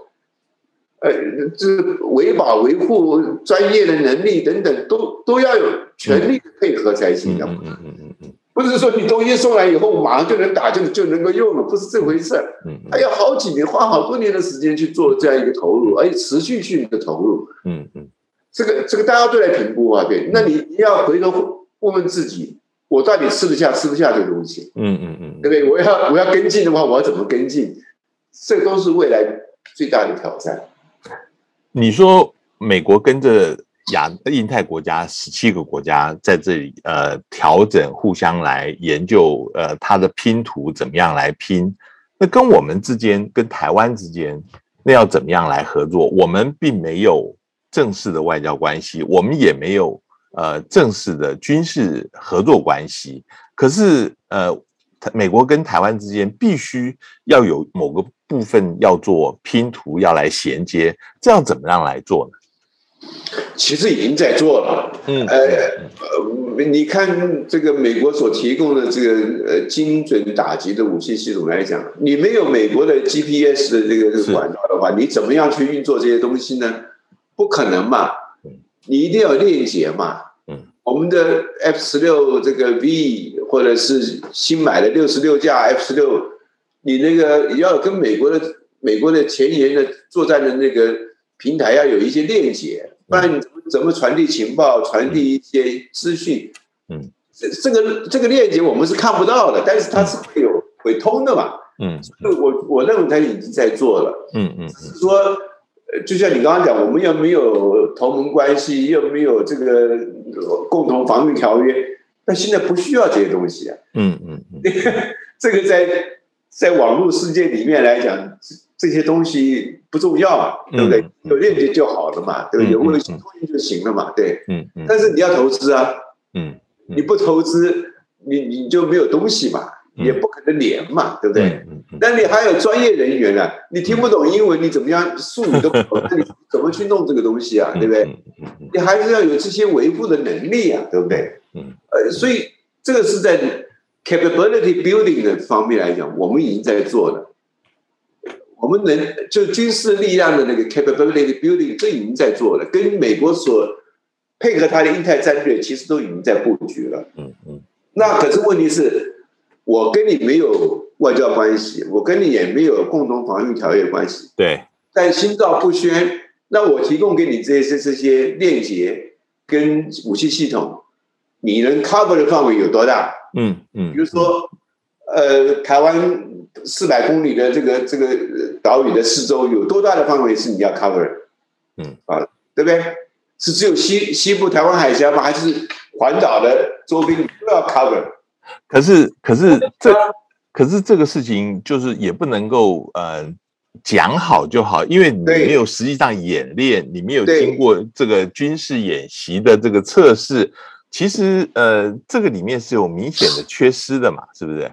呃，这维保维护专业的能力等等，都都要有全力的配合才行的。嗯嗯嗯嗯嗯，不是说你东西送来以后马上就能打就就能够用了，不是这回事。嗯，还要好几年，花好多年的时间去做这样一个投入，而且持续性的投入。嗯嗯，这个这个大家都来评估啊，对，那你你要回头问问自己。我到底吃得下吃不下这个东西？嗯嗯嗯，对不对？我要我要跟进的话，我要怎么跟进？这都是未来最大的挑战。你说美国跟着亚印太国家十七个国家在这里呃调整，互相来研究呃它的拼图怎么样来拼？那跟我们之间，跟台湾之间，那要怎么样来合作？我们并没有正式的外交关系，我们也没有呃正式的军事合作关系。可是呃，美国跟台湾之间必须要有某个部分要做拼图，要来衔接，这样怎么样来做呢？其实已经在做了，嗯，呃呃，你看这个美国所提供的这个呃精准打击的武器系统来讲，你没有美国的 GPS 的这个管道的话，你怎么样去运作这些东西呢？不可能嘛，你一定要链接嘛，嗯，我们的 F 十六这个 V 或者是新买的六十六架 F 十六，你那个要跟美国的美国的前沿的作战的那个。平台要有一些链接，不然你怎么传递情报、传递一些资讯？嗯，这这个这个链接我们是看不到的，但是它是会有会通的嘛？嗯，我我认为它已经在做了。嗯嗯，只是说，就像你刚刚讲，我们又没有同盟关系，又没有这个共同防御条约，那现在不需要这些东西啊。嗯嗯嗯，这个在在网络世界里面来讲。这些东西不重要嘛，对不对？有链接就好了嘛，对不对？有微信通信就行了嘛，对。嗯嗯。但是你要投资啊，嗯，你不投资，你你就没有东西嘛，也不可能连嘛，对不对？嗯嗯。那你还有专业人员呢，你听不懂英文，你怎么样术语都不懂，那你怎么去弄这个东西啊？对不对？嗯嗯。你还是要有这些维护的能力啊，对不对？嗯。呃，所以这个是在 capability building 的方面来讲，我们已经在做了。我们能就军事力量的那个 capability building，这已经在做了，跟美国所配合他的印太战略，其实都已经在布局了。嗯嗯。那可是问题是，我跟你没有外交关系，我跟你也没有共同防御条约关系。对。但心照不宣，那我提供给你这些这些链接跟武器系统，你能 cover 的范围有多大？嗯嗯。比如说，呃，台湾。四百公里的这个这个岛屿的四周有多大的范围是你要 cover？嗯啊，对不对？是只有西西部台湾海峡吗？还是环岛的周边都要 cover？可是可是这可是这个事情就是也不能够呃讲好就好，因为你没有实际上演练，你没有经过这个军事演习的这个测试，其实呃这个里面是有明显的缺失的嘛，是不是？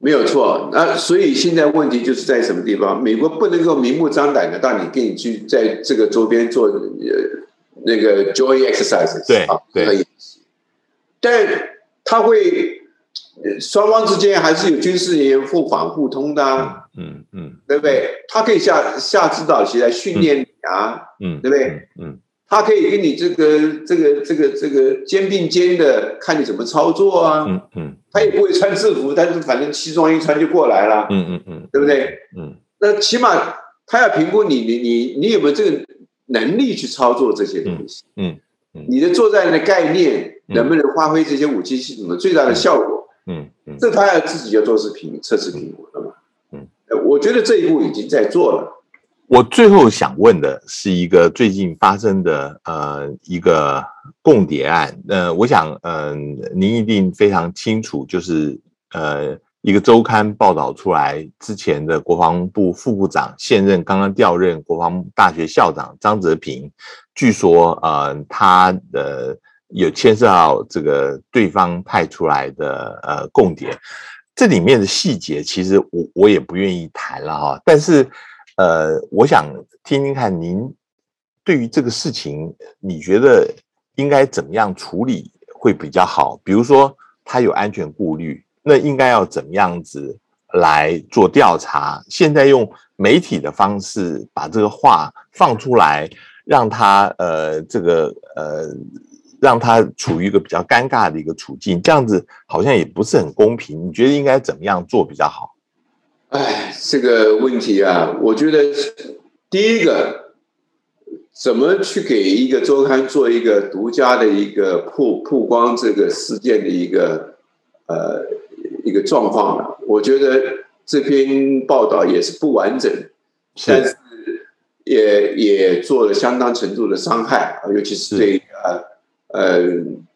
没有错，那所以现在问题就是在什么地方？美国不能够明目张胆的让你跟你去在这个周边做呃那个 joint exercises，对啊，对，但他会双方之间还是有军事人员互访互通的，嗯嗯，对不对？他可以下下指导棋来训练你啊，嗯，对不对？嗯。他可以跟你这个这个这个这个肩并肩的看你怎么操作啊，嗯嗯，他也不会穿制服，但是反正西装一穿就过来了，嗯嗯嗯，对不对？嗯，那起码他要评估你你你你有没有这个能力去操作这些东西，嗯嗯，你的作战的概念能不能发挥这些武器系统的最大的效果，嗯嗯，这他要自己要做是评测试评估的嘛，嗯，我觉得这一步已经在做了。我最后想问的是一个最近发生的呃一个共谍案，呃，我想嗯您一定非常清楚，就是呃一个周刊报道出来之前的国防部副部长现任刚刚调任国防大学校长张泽平，据说呃他的有牵涉到这个对方派出来的呃共谍，这里面的细节其实我我也不愿意谈了哈，但是。呃，我想听听看您对于这个事情，你觉得应该怎么样处理会比较好？比如说他有安全顾虑，那应该要怎么样子来做调查？现在用媒体的方式把这个话放出来，让他呃这个呃让他处于一个比较尴尬的一个处境，这样子好像也不是很公平。你觉得应该怎么样做比较好？哎，这个问题啊，我觉得第一个，怎么去给一个周刊做一个独家的一个曝曝光这个事件的一个呃一个状况呢？我觉得这篇报道也是不完整，但是也也做了相当程度的伤害啊，尤其是对呃呃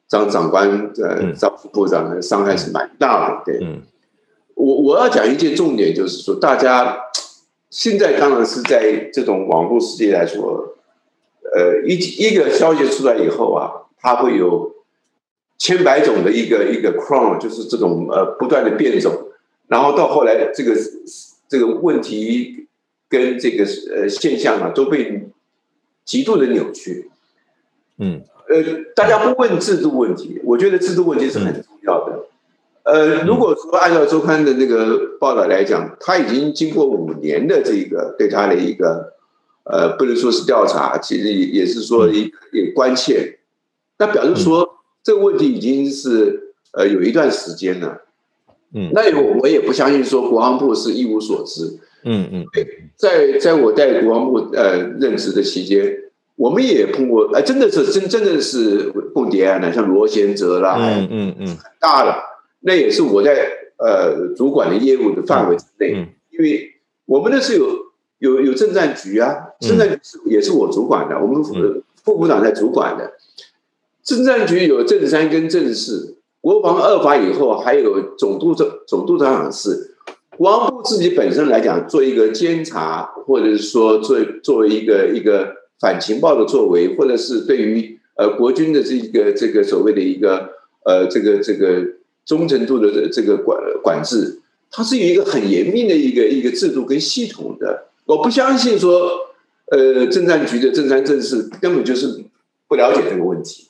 张长官呃张副部长的伤害是蛮大的，对。我我要讲一件重点，就是说，大家现在当然是在这种网络世界来说，呃，一一个消息出来以后啊，它会有千百种的一个一个 cron，就是这种呃不断的变种，然后到后来这个这个问题跟这个呃现象啊都被极度的扭曲。嗯，呃，大家不问制度问题，我觉得制度问题是很重要的。呃，如果说按照周刊的那个报道来讲，他已经经过五年的这个对他的一个呃，不能说是调查，其实也也是说一也关切，那表示说这个问题已经是呃有一段时间了。嗯，那我我也不相信说国防部是一无所知。嗯嗯，在在我在国防部呃任职的期间，我们也碰过，哎，真的是真真的是共谍案的，像罗贤哲啦，嗯嗯嗯，很大了。那也是我在呃主管的业务的范围之内，因为我们那是有有有政战局啊，政战局是也是我主管的，我们副副部长在主管的。政战局有正三跟正四，国防二法以后还有总督总总督长室。国防部自己本身来讲，做一个监察，或者是说做作为一个一个反情报的作为，或者是对于呃国军的这个这个所谓的一个呃这个这个。忠诚度的这个管管制，它是有一个很严密的一个一个制度跟系统的。我不相信说，呃，政战局的政三政事根本就是不了解这个问题，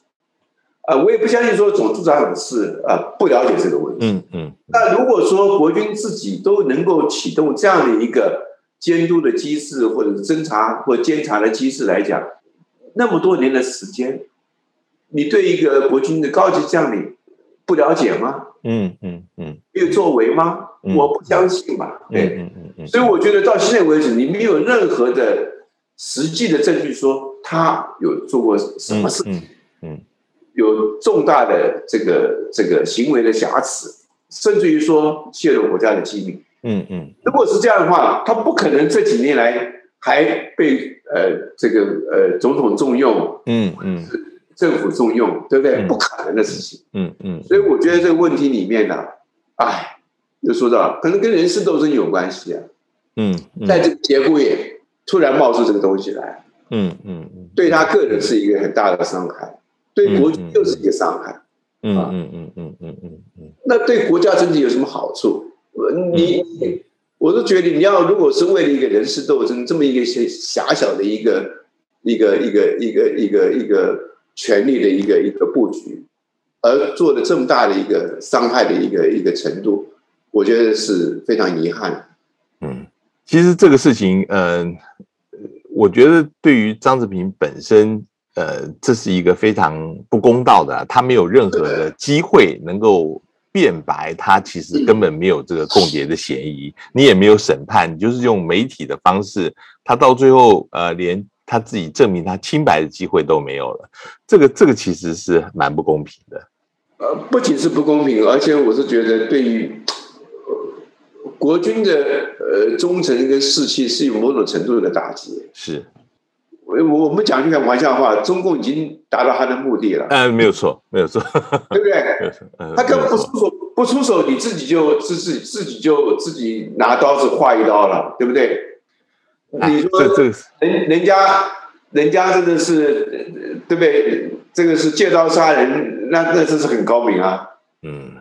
啊，我也不相信说总督长是啊不了解这个问题。嗯嗯。那如果说国军自己都能够启动这样的一个监督的机制，或者是侦查或监察的机制来讲，那么多年的时间，你对一个国军的高级将领。不了解吗？嗯嗯嗯，没有作为吗？我不相信吧。对，嗯嗯嗯，所以我觉得到现在为止，你没有任何的实际的证据说他有做过什么事情，嗯，有重大的这个这个行为的瑕疵，甚至于说泄露国家的机密。嗯嗯，如果是这样的话，他不可能这几年来还被呃这个呃总统重用。嗯嗯。政府重用，对不对？不可能的事情。嗯嗯。所以我觉得这个问题里面呢，哎，又说到可能跟人事斗争有关系啊。嗯。在这个节骨眼突然冒出这个东西来，嗯嗯嗯，对他个人是一个很大的伤害，对国军又是一个伤害。嗯嗯嗯嗯嗯嗯嗯。那对国家整体有什么好处？你，我都觉得你要如果是为了一个人事斗争这么一个狭狭小的一个一个一个一个一个一个。权力的一个一个布局，而做的这么大的一个伤害的一个一个程度，我觉得是非常遗憾。嗯，其实这个事情，嗯，我觉得对于张志平本身，呃，这是一个非常不公道的，他没有任何的机会能够辩白，他其实根本没有这个共谍的嫌疑，你也没有审判，你就是用媒体的方式，他到最后，呃，连。他自己证明他清白的机会都没有了，这个这个其实是蛮不公平的。呃，不仅是不公平，而且我是觉得对于国军的呃忠诚跟士气是有某种程度的打击。是，我我们讲句个玩笑话，中共已经达到他的目的了。嗯，没有错，没有错，对不对？他根本不出手，不出手，你自己就自自自己就自己拿刀子划一刀了，对不对？你说这人人家人家真的是对不对？这个是借刀杀人，那那真是很高明啊。嗯，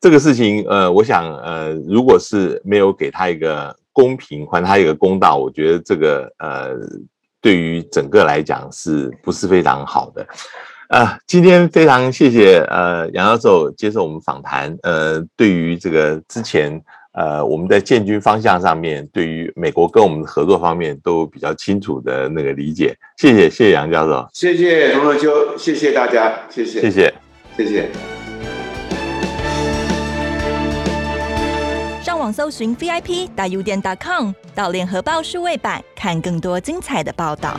这个事情呃，我想呃，如果是没有给他一个公平，还他一个公道，我觉得这个呃，对于整个来讲是不是非常好的？啊，今天非常谢谢呃杨教授接受我们访谈。呃，对于这个之前。呃，我们在建军方向上面，对于美国跟我们的合作方面都比较清楚的那个理解。谢谢，谢谢杨教授，谢谢龙乐秋，谢谢大家，谢谢，谢谢，谢谢。上网搜寻 VIP 大 U 点 .com，到联合报数位版看更多精彩的报道。